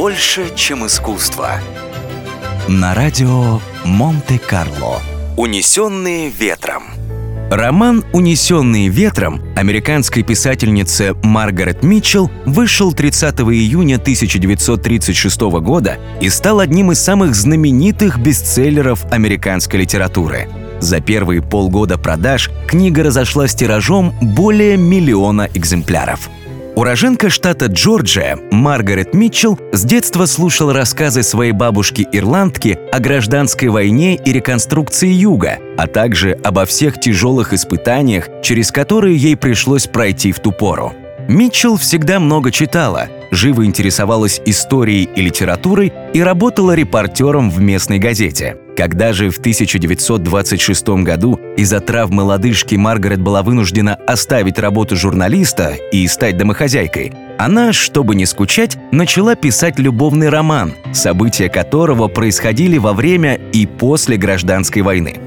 Больше, чем искусство. На радио Монте-Карло. Унесенные ветром. Роман «Унесенные ветром» американской писательницы Маргарет Митчелл вышел 30 июня 1936 года и стал одним из самых знаменитых бестселлеров американской литературы. За первые полгода продаж книга разошлась тиражом более миллиона экземпляров – Уроженка штата Джорджия Маргарет Митчелл с детства слушала рассказы своей бабушки-ирландки о гражданской войне и реконструкции Юга, а также обо всех тяжелых испытаниях, через которые ей пришлось пройти в ту пору. Митчелл всегда много читала, живо интересовалась историей и литературой и работала репортером в местной газете. Когда же в 1926 году из-за травмы лодыжки Маргарет была вынуждена оставить работу журналиста и стать домохозяйкой, она, чтобы не скучать, начала писать любовный роман, события которого происходили во время и после гражданской войны.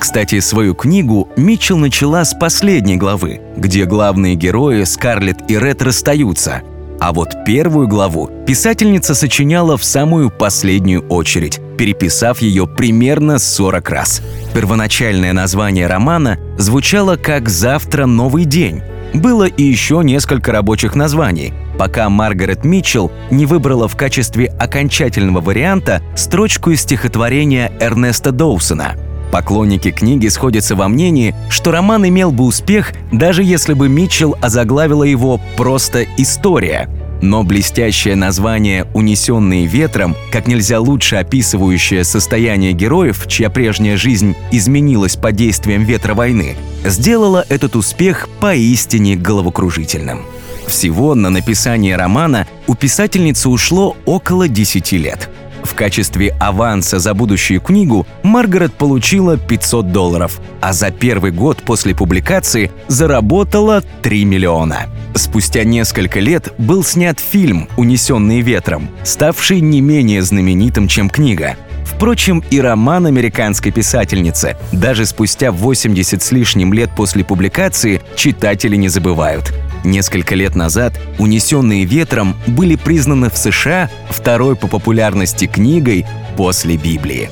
Кстати, свою книгу Митчелл начала с последней главы, где главные герои Скарлетт и Ред расстаются – а вот первую главу писательница сочиняла в самую последнюю очередь, переписав ее примерно 40 раз. Первоначальное название романа звучало как «Завтра новый день». Было и еще несколько рабочих названий, пока Маргарет Митчелл не выбрала в качестве окончательного варианта строчку из стихотворения Эрнеста Доусона – Поклонники книги сходятся во мнении, что роман имел бы успех, даже если бы Митчелл озаглавила его просто «История». Но блестящее название «Унесенные ветром», как нельзя лучше описывающее состояние героев, чья прежняя жизнь изменилась под действием ветра войны, сделало этот успех поистине головокружительным. Всего на написание романа у писательницы ушло около 10 лет – в качестве аванса за будущую книгу Маргарет получила 500 долларов, а за первый год после публикации заработала 3 миллиона. Спустя несколько лет был снят фильм «Унесенные ветром», ставший не менее знаменитым, чем книга. Впрочем, и роман американской писательницы даже спустя 80 с лишним лет после публикации читатели не забывают – Несколько лет назад «Унесенные ветром» были признаны в США второй по популярности книгой после Библии.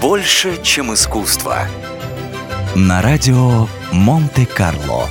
Больше, чем искусство. На радио Монте-Карло.